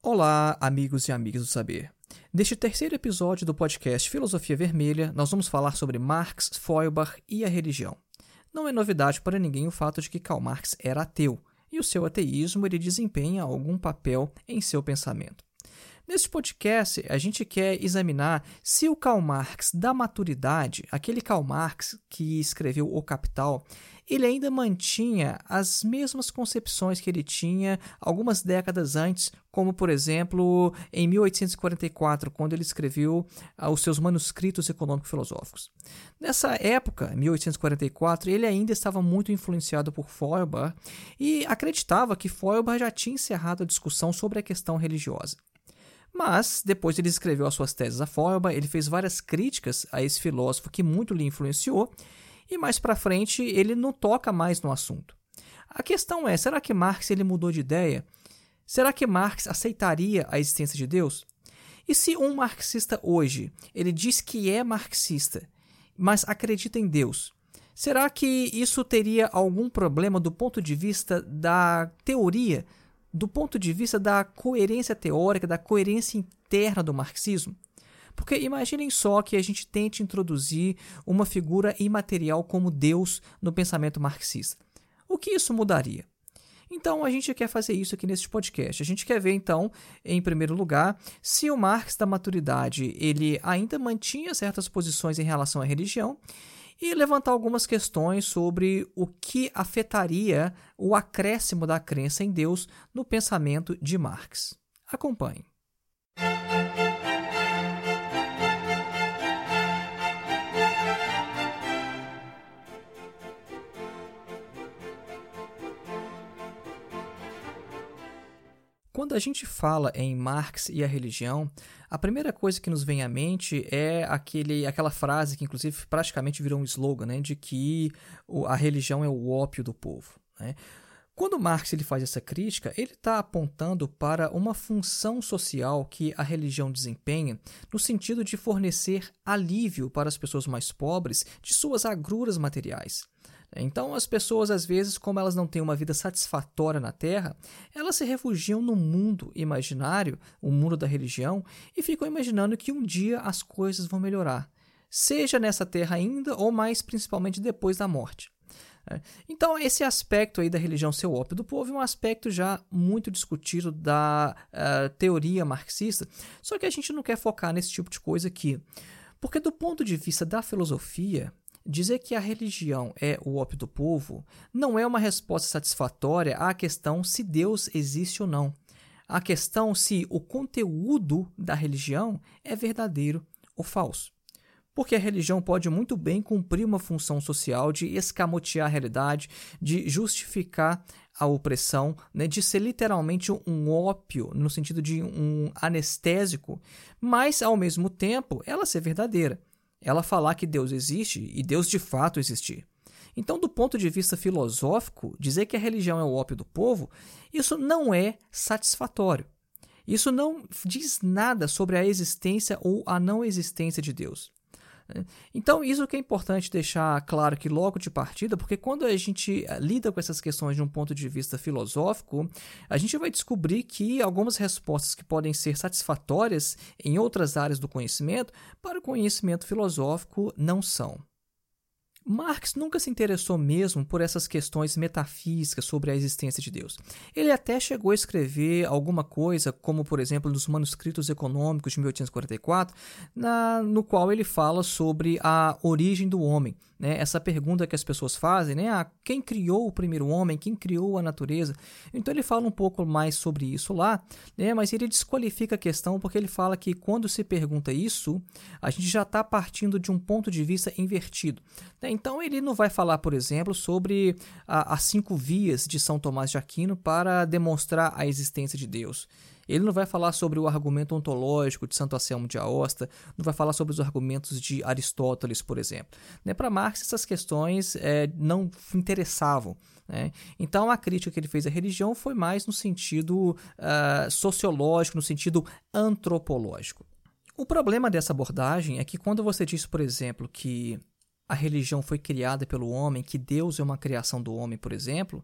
Olá, amigos e amigas do saber. Neste terceiro episódio do podcast Filosofia Vermelha, nós vamos falar sobre Marx, Feuerbach e a religião. Não é novidade para ninguém o fato de que Karl Marx era ateu, e o seu ateísmo ele desempenha algum papel em seu pensamento. Neste podcast, a gente quer examinar se o Karl Marx da maturidade, aquele Karl Marx que escreveu O Capital, ele ainda mantinha as mesmas concepções que ele tinha algumas décadas antes, como por exemplo em 1844, quando ele escreveu ah, os seus manuscritos econômico-filosóficos. Nessa época, 1844, ele ainda estava muito influenciado por Feuerbach e acreditava que Feuerbach já tinha encerrado a discussão sobre a questão religiosa. Mas, depois ele escreveu as suas teses a Feuerbach, ele fez várias críticas a esse filósofo que muito lhe influenciou, e mais para frente ele não toca mais no assunto. A questão é, será que Marx ele mudou de ideia? Será que Marx aceitaria a existência de Deus? E se um marxista hoje, ele diz que é marxista, mas acredita em Deus, será que isso teria algum problema do ponto de vista da teoria do ponto de vista da coerência teórica, da coerência interna do marxismo. Porque imaginem só que a gente tente introduzir uma figura imaterial como Deus no pensamento marxista. O que isso mudaria? Então a gente quer fazer isso aqui nesse podcast. A gente quer ver então, em primeiro lugar, se o Marx da maturidade ele ainda mantinha certas posições em relação à religião e levantar algumas questões sobre o que afetaria o acréscimo da crença em Deus no pensamento de Marx. Acompanhe. Quando a gente fala em Marx e a religião, a primeira coisa que nos vem à mente é aquele, aquela frase que, inclusive, praticamente virou um slogan, né, de que a religião é o ópio do povo. Né? Quando Marx ele faz essa crítica, ele está apontando para uma função social que a religião desempenha no sentido de fornecer alívio para as pessoas mais pobres de suas agruras materiais. Então, as pessoas, às vezes, como elas não têm uma vida satisfatória na Terra, elas se refugiam no mundo imaginário, o mundo da religião, e ficam imaginando que um dia as coisas vão melhorar, seja nessa Terra ainda ou mais principalmente depois da morte. É. Então, esse aspecto aí da religião ser o ópio do povo é um aspecto já muito discutido da uh, teoria marxista, só que a gente não quer focar nesse tipo de coisa aqui. Porque, do ponto de vista da filosofia, Dizer que a religião é o ópio do povo não é uma resposta satisfatória à questão se Deus existe ou não. A questão se o conteúdo da religião é verdadeiro ou falso. Porque a religião pode muito bem cumprir uma função social de escamotear a realidade, de justificar a opressão, né, de ser literalmente um ópio, no sentido de um anestésico, mas ao mesmo tempo ela ser verdadeira ela falar que Deus existe e Deus de fato existir. Então, do ponto de vista filosófico, dizer que a religião é o ópio do povo, isso não é satisfatório. Isso não diz nada sobre a existência ou a não existência de Deus. Então, isso que é importante deixar claro que logo de partida, porque quando a gente eh, lida com essas questões de um ponto de vista filosófico, a gente vai descobrir que algumas respostas que podem ser satisfatórias em outras áreas do conhecimento, para o conhecimento filosófico não são. Marx nunca se interessou mesmo por essas questões metafísicas sobre a existência de Deus. Ele até chegou a escrever alguma coisa, como por exemplo nos manuscritos econômicos de 1844, na, no qual ele fala sobre a origem do homem. Né? Essa pergunta que as pessoas fazem, né? Ah, quem criou o primeiro homem? Quem criou a natureza? Então ele fala um pouco mais sobre isso lá, né? mas ele desqualifica a questão porque ele fala que quando se pergunta isso, a gente já está partindo de um ponto de vista invertido. Né? Então ele não vai falar, por exemplo, sobre a, as cinco vias de São Tomás de Aquino para demonstrar a existência de Deus. Ele não vai falar sobre o argumento ontológico de Santo Anselmo de Aosta, não vai falar sobre os argumentos de Aristóteles, por exemplo. Né? Para Marx, essas questões é, não interessavam. Né? Então, a crítica que ele fez à religião foi mais no sentido uh, sociológico, no sentido antropológico. O problema dessa abordagem é que quando você diz, por exemplo, que a religião foi criada pelo homem, que Deus é uma criação do homem, por exemplo,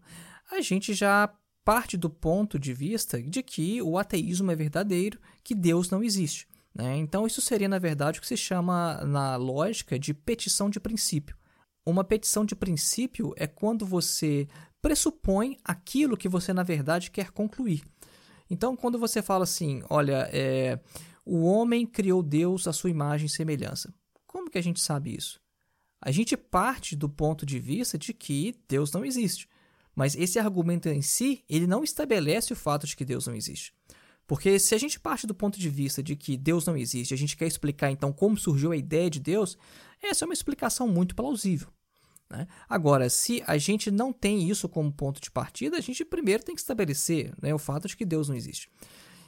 a gente já parte do ponto de vista de que o ateísmo é verdadeiro, que Deus não existe. Né? Então, isso seria, na verdade, o que se chama, na lógica, de petição de princípio. Uma petição de princípio é quando você pressupõe aquilo que você, na verdade, quer concluir. Então, quando você fala assim, olha, é, o homem criou Deus à sua imagem e semelhança. Como que a gente sabe isso? A gente parte do ponto de vista de que Deus não existe. Mas esse argumento em si, ele não estabelece o fato de que Deus não existe. Porque se a gente parte do ponto de vista de que Deus não existe, a gente quer explicar então como surgiu a ideia de Deus, essa é uma explicação muito plausível. Né? Agora, se a gente não tem isso como ponto de partida, a gente primeiro tem que estabelecer né, o fato de que Deus não existe.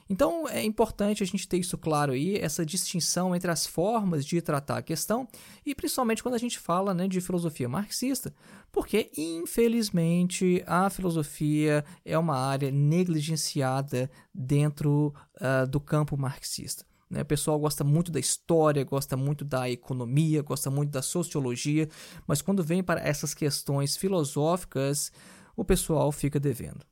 Então é importante a gente ter isso claro aí, essa distinção entre as formas de tratar a questão e principalmente quando a gente fala né, de filosofia marxista, porque infelizmente a filosofia é uma área negligenciada dentro uh, do campo marxista. Né? O pessoal gosta muito da história, gosta muito da economia, gosta muito da sociologia, mas quando vem para essas questões filosóficas, o pessoal fica devendo.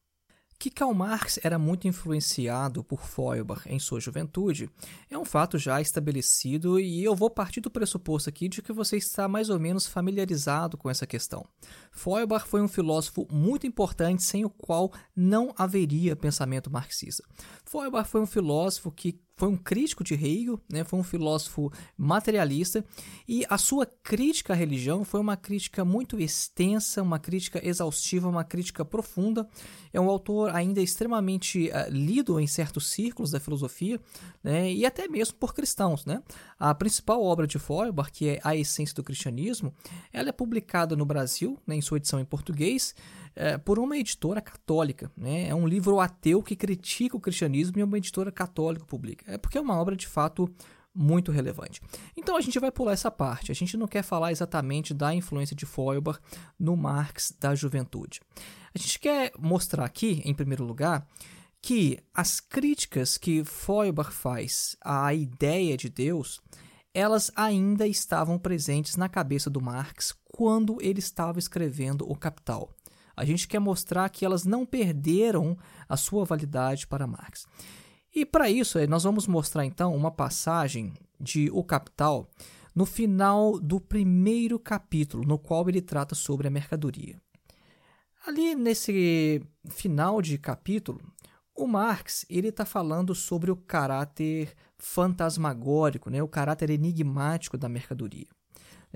Que Karl Marx era muito influenciado por Feuerbach em sua juventude é um fato já estabelecido e eu vou partir do pressuposto aqui de que você está mais ou menos familiarizado com essa questão. Feuerbach foi um filósofo muito importante sem o qual não haveria pensamento marxista. Feuerbach foi um filósofo que foi um crítico de Hegel, né, foi um filósofo materialista, e a sua crítica à religião foi uma crítica muito extensa, uma crítica exaustiva, uma crítica profunda. É um autor ainda extremamente uh, lido em certos círculos da filosofia, né, e até mesmo por cristãos. Né? A principal obra de Feuerbach, que é A Essência do Cristianismo, ela é publicada no Brasil, né, em sua edição em português, é, por uma editora católica. Né? É um livro ateu que critica o cristianismo e uma editora católica publica. É porque é uma obra de fato muito relevante. Então a gente vai pular essa parte. A gente não quer falar exatamente da influência de Feuerbach no Marx da juventude. A gente quer mostrar aqui, em primeiro lugar, que as críticas que Feuerbach faz à ideia de Deus, elas ainda estavam presentes na cabeça do Marx quando ele estava escrevendo O Capital. A gente quer mostrar que elas não perderam a sua validade para Marx. E para isso, eh, nós vamos mostrar então uma passagem de O Capital no final do primeiro capítulo, no qual ele trata sobre a mercadoria. Ali nesse final de capítulo, o Marx ele está falando sobre o caráter fantasmagórico, né, o caráter enigmático da mercadoria.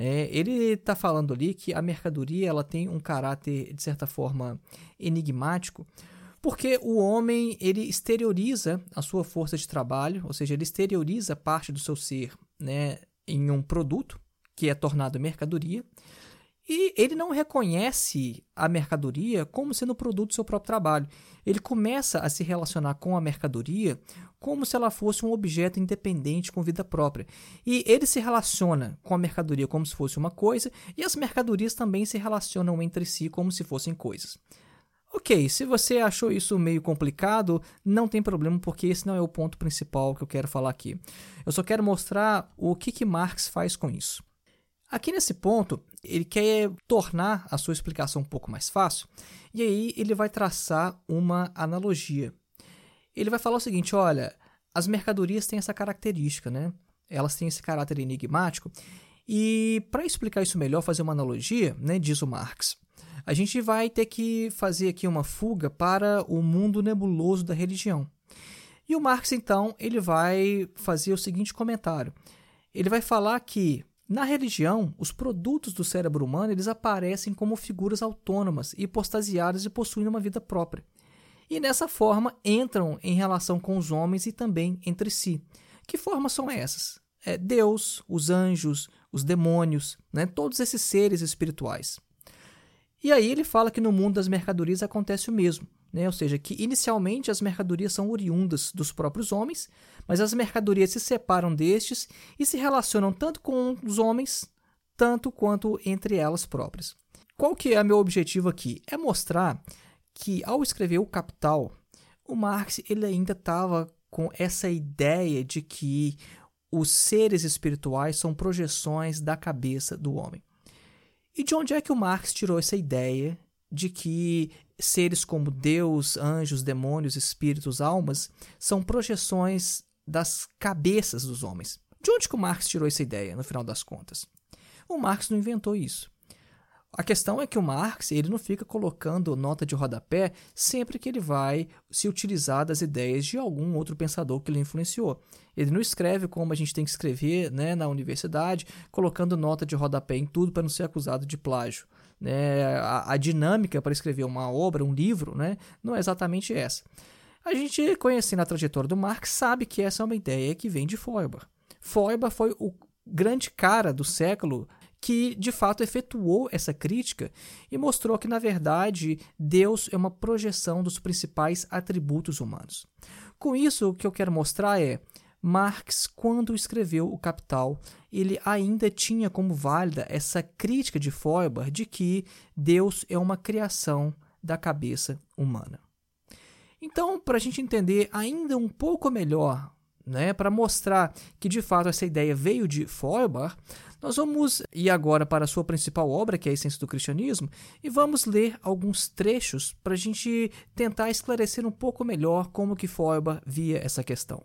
É, ele está falando ali que a mercadoria ela tem um caráter, de certa forma, enigmático, porque o homem ele exterioriza a sua força de trabalho, ou seja, ele exterioriza parte do seu ser né, em um produto que é tornado mercadoria, e ele não reconhece a mercadoria como sendo produto do seu próprio trabalho. Ele começa a se relacionar com a mercadoria como se ela fosse um objeto independente com vida própria. E ele se relaciona com a mercadoria como se fosse uma coisa, e as mercadorias também se relacionam entre si como se fossem coisas. Ok, se você achou isso meio complicado, não tem problema, porque esse não é o ponto principal que eu quero falar aqui. Eu só quero mostrar o que, que Marx faz com isso. Aqui nesse ponto, ele quer tornar a sua explicação um pouco mais fácil, e aí ele vai traçar uma analogia. Ele vai falar o seguinte: olha, as mercadorias têm essa característica, né? Elas têm esse caráter enigmático. E para explicar isso melhor, fazer uma analogia, né, diz o Marx, a gente vai ter que fazer aqui uma fuga para o mundo nebuloso da religião. E o Marx, então, ele vai fazer o seguinte comentário. Ele vai falar que na religião, os produtos do cérebro humano eles aparecem como figuras autônomas, hipostasiadas e possuem uma vida própria. E dessa forma entram em relação com os homens e também entre si. Que formas são essas? É Deus, os anjos, os demônios, né? todos esses seres espirituais. E aí ele fala que no mundo das mercadorias acontece o mesmo. Né? Ou seja, que inicialmente as mercadorias são oriundas dos próprios homens, mas as mercadorias se separam destes e se relacionam tanto com os homens, tanto quanto entre elas próprias. Qual que é meu objetivo aqui? É mostrar que ao escrever o Capital, o Marx ele ainda estava com essa ideia de que os seres espirituais são projeções da cabeça do homem. E de onde é que o Marx tirou essa ideia de que seres como Deus, anjos, demônios, espíritos, almas são projeções das cabeças dos homens? De onde que o Marx tirou essa ideia, no final das contas? O Marx não inventou isso. A questão é que o Marx ele não fica colocando nota de rodapé sempre que ele vai se utilizar das ideias de algum outro pensador que ele influenciou. Ele não escreve como a gente tem que escrever né, na universidade, colocando nota de rodapé em tudo para não ser acusado de plágio. Né? A, a dinâmica para escrever uma obra, um livro, né, não é exatamente essa. A gente, conhecendo a trajetória do Marx, sabe que essa é uma ideia que vem de Feuerbach. Feuerbach foi o grande cara do século que de fato efetuou essa crítica e mostrou que, na verdade, Deus é uma projeção dos principais atributos humanos. Com isso, o que eu quero mostrar é. Marx, quando escreveu O Capital, ele ainda tinha como válida essa crítica de Feuerbach de que Deus é uma criação da cabeça humana. Então, para a gente entender ainda um pouco melhor, né, para mostrar que de fato essa ideia veio de Feuerbach, nós vamos ir agora para a sua principal obra, que é a Essência do Cristianismo, e vamos ler alguns trechos para a gente tentar esclarecer um pouco melhor como que Feuerbach via essa questão.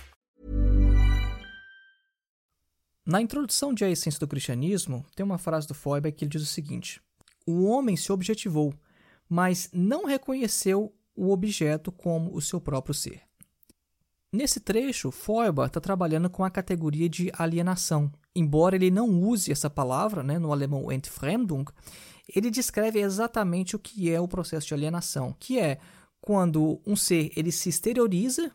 Na introdução de A Essência do Cristianismo, tem uma frase do Feuerbach que ele diz o seguinte: O homem se objetivou, mas não reconheceu o objeto como o seu próprio ser. Nesse trecho, Feuerbach está trabalhando com a categoria de alienação. Embora ele não use essa palavra, né, no alemão Entfremdung, ele descreve exatamente o que é o processo de alienação, que é quando um ser ele se exterioriza,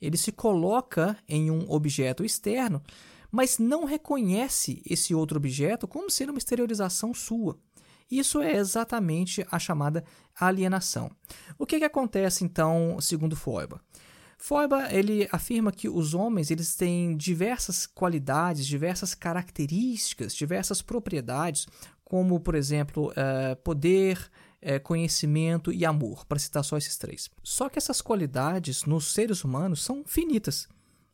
ele se coloca em um objeto externo, mas não reconhece esse outro objeto como sendo uma exteriorização sua. Isso é exatamente a chamada alienação. O que, que acontece então, segundo Feuerbach? Feuerbach ele afirma que os homens eles têm diversas qualidades, diversas características, diversas propriedades, como por exemplo uh, poder, uh, conhecimento e amor, para citar só esses três. Só que essas qualidades nos seres humanos são finitas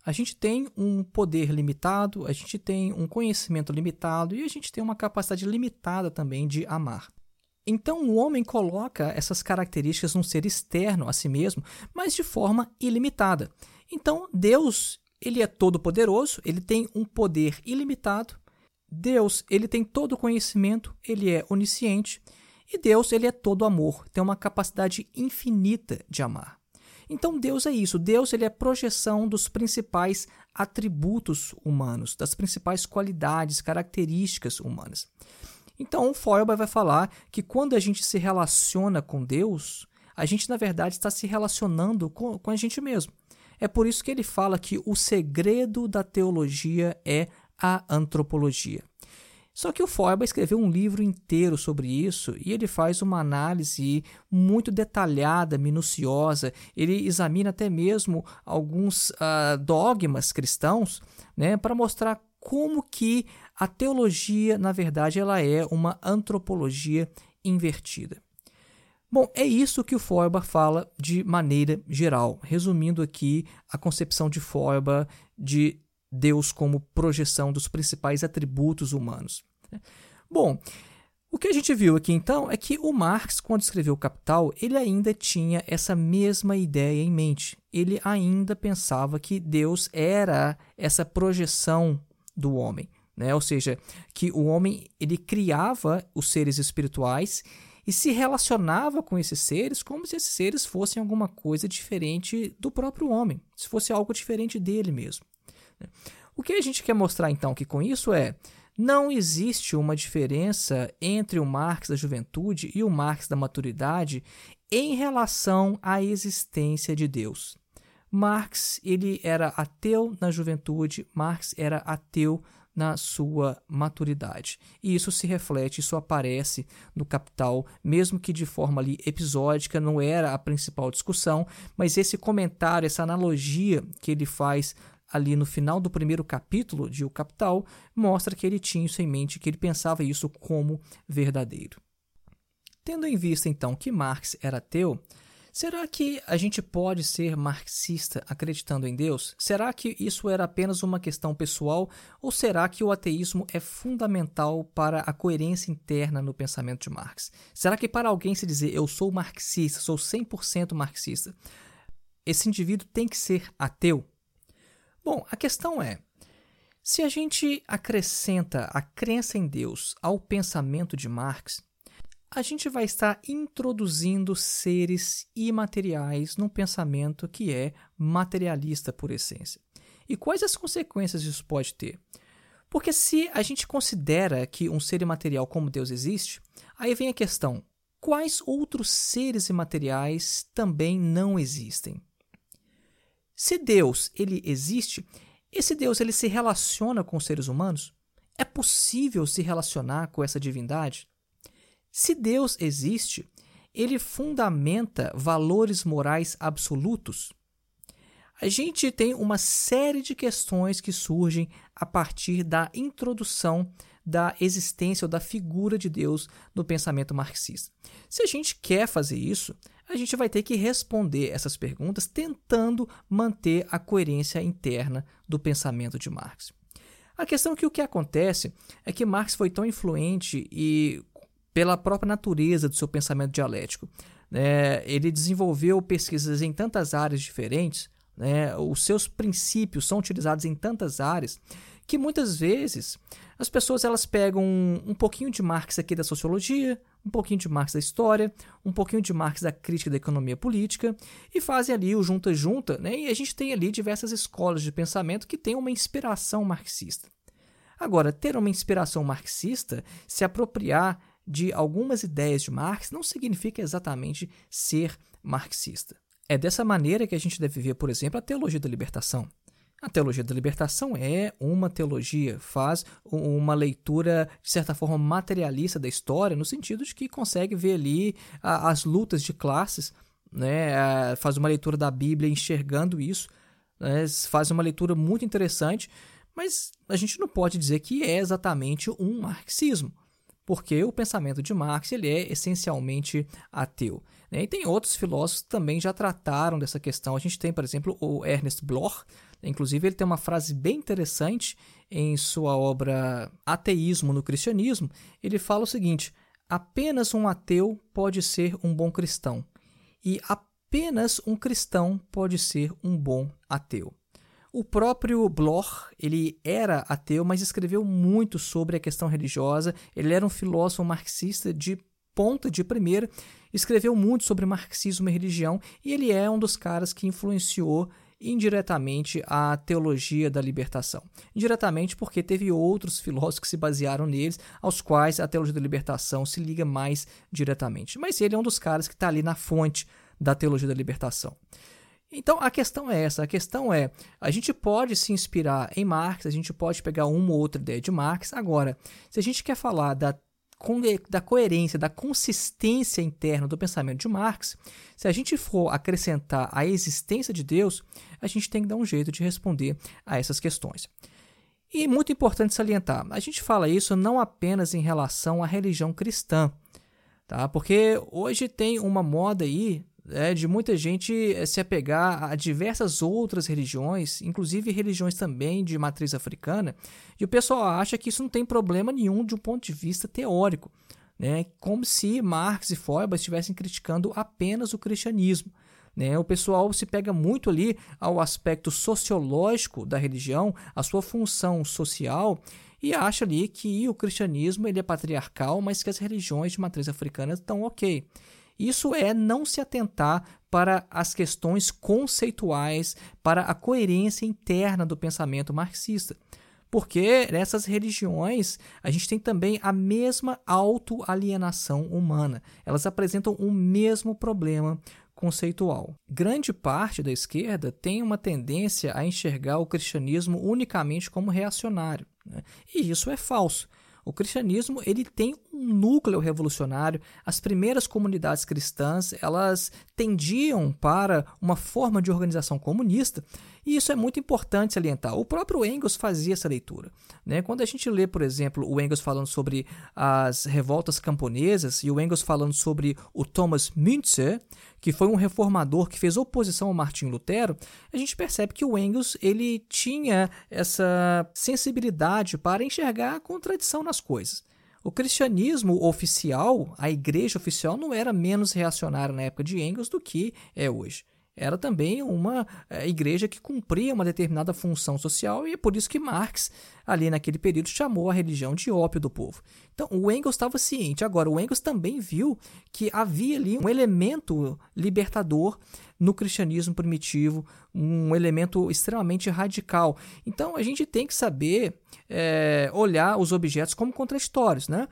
a gente tem um poder limitado, a gente tem um conhecimento limitado e a gente tem uma capacidade limitada também de amar. Então o homem coloca essas características num ser externo a si mesmo, mas de forma ilimitada. Então Deus, ele é todo poderoso, ele tem um poder ilimitado. Deus, ele tem todo conhecimento, ele é onisciente, e Deus, ele é todo amor, tem uma capacidade infinita de amar. Então Deus é isso. Deus ele é projeção dos principais atributos humanos, das principais qualidades, características humanas. Então o Feuerbach vai falar que quando a gente se relaciona com Deus, a gente na verdade está se relacionando com, com a gente mesmo. É por isso que ele fala que o segredo da teologia é a antropologia. Só que o Feuerbach escreveu um livro inteiro sobre isso e ele faz uma análise muito detalhada, minuciosa. Ele examina até mesmo alguns uh, dogmas cristãos né, para mostrar como que a teologia, na verdade, ela é uma antropologia invertida. Bom, é isso que o Feuerbach fala de maneira geral, resumindo aqui a concepção de Feuerbach de Deus como projeção dos principais atributos humanos. Bom, o que a gente viu aqui então é que o Marx, quando escreveu Capital, ele ainda tinha essa mesma ideia em mente. Ele ainda pensava que Deus era essa projeção do homem, né? Ou seja, que o homem ele criava os seres espirituais e se relacionava com esses seres como se esses seres fossem alguma coisa diferente do próprio homem, se fosse algo diferente dele mesmo. O que a gente quer mostrar então que com isso é não existe uma diferença entre o Marx da juventude e o Marx da maturidade em relação à existência de Deus. Marx ele era ateu na juventude, Marx era ateu na sua maturidade. E isso se reflete, isso aparece no Capital, mesmo que de forma ali episódica, não era a principal discussão, mas esse comentário, essa analogia que ele faz ali no final do primeiro capítulo de O Capital, mostra que ele tinha isso em mente, que ele pensava isso como verdadeiro. Tendo em vista então que Marx era ateu, será que a gente pode ser marxista acreditando em Deus? Será que isso era apenas uma questão pessoal ou será que o ateísmo é fundamental para a coerência interna no pensamento de Marx? Será que para alguém se dizer eu sou marxista, sou 100% marxista, esse indivíduo tem que ser ateu? Bom, a questão é: se a gente acrescenta a crença em Deus ao pensamento de Marx, a gente vai estar introduzindo seres imateriais num pensamento que é materialista por essência. E quais as consequências isso pode ter? Porque se a gente considera que um ser imaterial como Deus existe, aí vem a questão: quais outros seres imateriais também não existem? Se Deus ele existe, esse Deus ele se relaciona com os seres humanos? É possível se relacionar com essa divindade? Se Deus existe, ele fundamenta valores morais absolutos? A gente tem uma série de questões que surgem a partir da introdução da existência ou da figura de Deus no pensamento marxista. Se a gente quer fazer isso, a gente vai ter que responder essas perguntas tentando manter a coerência interna do pensamento de Marx. A questão é que o que acontece é que Marx foi tão influente e pela própria natureza do seu pensamento dialético. Né? Ele desenvolveu pesquisas em tantas áreas diferentes, né? os seus princípios são utilizados em tantas áreas que muitas vezes as pessoas elas pegam um, um pouquinho de Marx aqui da sociologia, um pouquinho de Marx da história, um pouquinho de Marx da crítica da economia política e fazem ali o junta-junta, né? E a gente tem ali diversas escolas de pensamento que têm uma inspiração marxista. Agora, ter uma inspiração marxista, se apropriar de algumas ideias de Marx, não significa exatamente ser marxista. É dessa maneira que a gente deve ver, por exemplo, a teologia da libertação. A teologia da libertação é uma teologia, faz uma leitura, de certa forma, materialista da história, no sentido de que consegue ver ali as lutas de classes, né? faz uma leitura da Bíblia enxergando isso, né? faz uma leitura muito interessante, mas a gente não pode dizer que é exatamente um marxismo porque o pensamento de Marx ele é essencialmente ateu. Né? E tem outros filósofos que também já trataram dessa questão. A gente tem, por exemplo, o Ernest Bloch, inclusive ele tem uma frase bem interessante em sua obra Ateísmo no Cristianismo. Ele fala o seguinte: apenas um ateu pode ser um bom cristão, e apenas um cristão pode ser um bom ateu. O próprio Bloch, ele era ateu, mas escreveu muito sobre a questão religiosa. Ele era um filósofo marxista de ponta de primeira, escreveu muito sobre marxismo e religião, e ele é um dos caras que influenciou indiretamente a teologia da libertação. Indiretamente porque teve outros filósofos que se basearam neles, aos quais a teologia da libertação se liga mais diretamente. Mas ele é um dos caras que está ali na fonte da teologia da libertação. Então a questão é essa: a questão é, a gente pode se inspirar em Marx, a gente pode pegar uma ou outra ideia de Marx. Agora, se a gente quer falar da da coerência, da consistência interna do pensamento de Marx, se a gente for acrescentar a existência de Deus, a gente tem que dar um jeito de responder a essas questões. E muito importante salientar, a gente fala isso não apenas em relação à religião cristã, tá? Porque hoje tem uma moda aí é, de muita gente eh, se apegar a diversas outras religiões, inclusive religiões também de matriz africana, e o pessoal acha que isso não tem problema nenhum de um ponto de vista teórico, né? como se Marx e Feuerbach estivessem criticando apenas o cristianismo. Né? O pessoal se pega muito ali ao aspecto sociológico da religião, a sua função social, e acha ali que o cristianismo ele é patriarcal, mas que as religiões de matriz africana estão ok. Isso é não se atentar para as questões conceituais, para a coerência interna do pensamento marxista. Porque nessas religiões a gente tem também a mesma autoalienação humana. Elas apresentam o mesmo problema conceitual. Grande parte da esquerda tem uma tendência a enxergar o cristianismo unicamente como reacionário. Né? E isso é falso. O cristianismo ele tem um núcleo revolucionário. As primeiras comunidades cristãs elas tendiam para uma forma de organização comunista e isso é muito importante salientar. O próprio Engels fazia essa leitura. Né? Quando a gente lê, por exemplo, o Engels falando sobre as revoltas camponesas e o Engels falando sobre o Thomas Müntzer, que foi um reformador que fez oposição ao Martinho Lutero, a gente percebe que o Engels ele tinha essa sensibilidade para enxergar a contradição nas coisas. O cristianismo oficial, a igreja oficial, não era menos reacionária na época de Engels do que é hoje era também uma é, igreja que cumpria uma determinada função social e é por isso que Marx, ali naquele período, chamou a religião de ópio do povo. Então, o Engels estava ciente. Agora, o Engels também viu que havia ali um elemento libertador no cristianismo primitivo, um elemento extremamente radical. Então, a gente tem que saber é, olhar os objetos como contraditórios, né?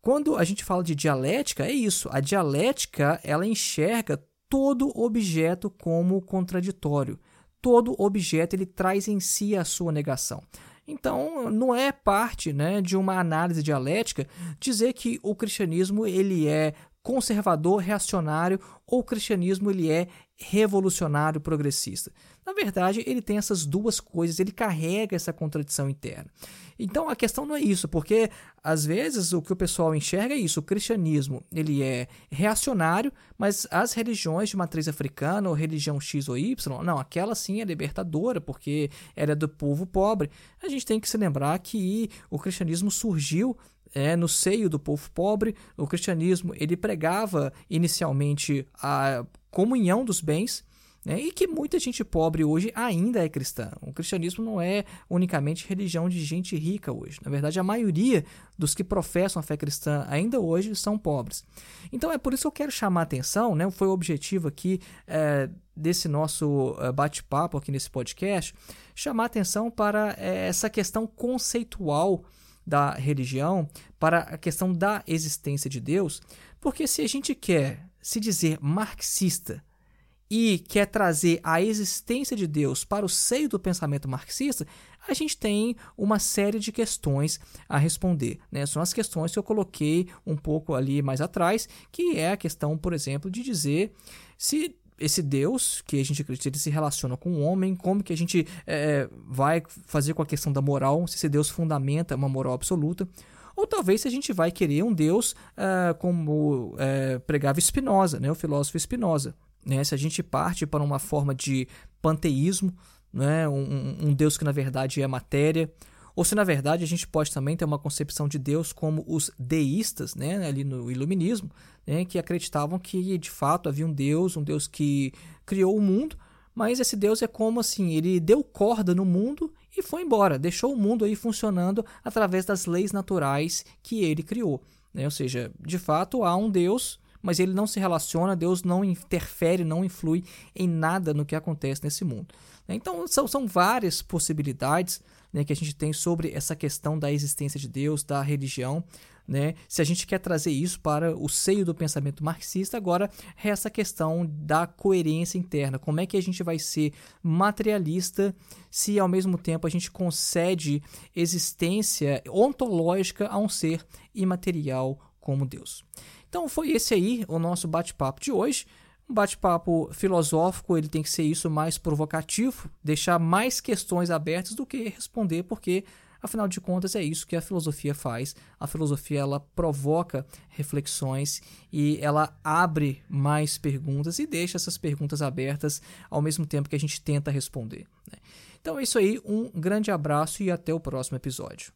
Quando a gente fala de dialética, é isso. A dialética, ela enxerga todo objeto como contraditório. Todo objeto ele traz em si a sua negação. Então, não é parte né, de uma análise dialética dizer que o cristianismo ele é conservador, reacionário ou o cristianismo ele é revolucionário, progressista. Na verdade, ele tem essas duas coisas, ele carrega essa contradição interna. Então a questão não é isso, porque às vezes o que o pessoal enxerga é isso, o cristianismo ele é reacionário, mas as religiões de matriz africana ou religião X ou Y, não, aquela sim é libertadora, porque ela é do povo pobre. A gente tem que se lembrar que o cristianismo surgiu é, no seio do povo pobre. O cristianismo ele pregava inicialmente a comunhão dos bens, né? e que muita gente pobre hoje ainda é cristã. O cristianismo não é unicamente religião de gente rica hoje. Na verdade, a maioria dos que professam a fé cristã ainda hoje são pobres. Então é por isso que eu quero chamar a atenção, né? foi o objetivo aqui é, desse nosso é, bate-papo aqui nesse podcast, chamar a atenção para é, essa questão conceitual da religião, para a questão da existência de Deus, porque se a gente quer se dizer marxista e quer trazer a existência de Deus para o seio do pensamento marxista, a gente tem uma série de questões a responder. Né? São as questões que eu coloquei um pouco ali mais atrás, que é a questão, por exemplo, de dizer se esse Deus que a gente acredita ele se relaciona com o homem, como que a gente é, vai fazer com a questão da moral, se esse Deus fundamenta uma moral absoluta. Ou talvez se a gente vai querer um Deus uh, como uh, pregava Spinoza, né, o filósofo Spinoza. Né? Se a gente parte para uma forma de panteísmo, né, um, um Deus que na verdade é matéria, ou se na verdade a gente pode também ter uma concepção de Deus como os deístas, né, ali no iluminismo, né, que acreditavam que de fato havia um Deus, um Deus que criou o mundo, mas esse Deus é como assim, ele deu corda no mundo e foi embora, deixou o mundo aí funcionando através das leis naturais que ele criou. Né? Ou seja, de fato há um Deus, mas ele não se relaciona, Deus não interfere, não influi em nada no que acontece nesse mundo. Né? Então são, são várias possibilidades né, que a gente tem sobre essa questão da existência de Deus, da religião. Né? Se a gente quer trazer isso para o seio do pensamento marxista, agora resta a questão da coerência interna. Como é que a gente vai ser materialista se ao mesmo tempo a gente concede existência ontológica a um ser imaterial como Deus? Então foi esse aí o nosso bate-papo de hoje. Um bate-papo filosófico, ele tem que ser isso mais provocativo, deixar mais questões abertas do que responder, porque afinal de contas é isso que a filosofia faz. A filosofia ela provoca reflexões e ela abre mais perguntas e deixa essas perguntas abertas ao mesmo tempo que a gente tenta responder. Né? Então é isso aí, um grande abraço e até o próximo episódio.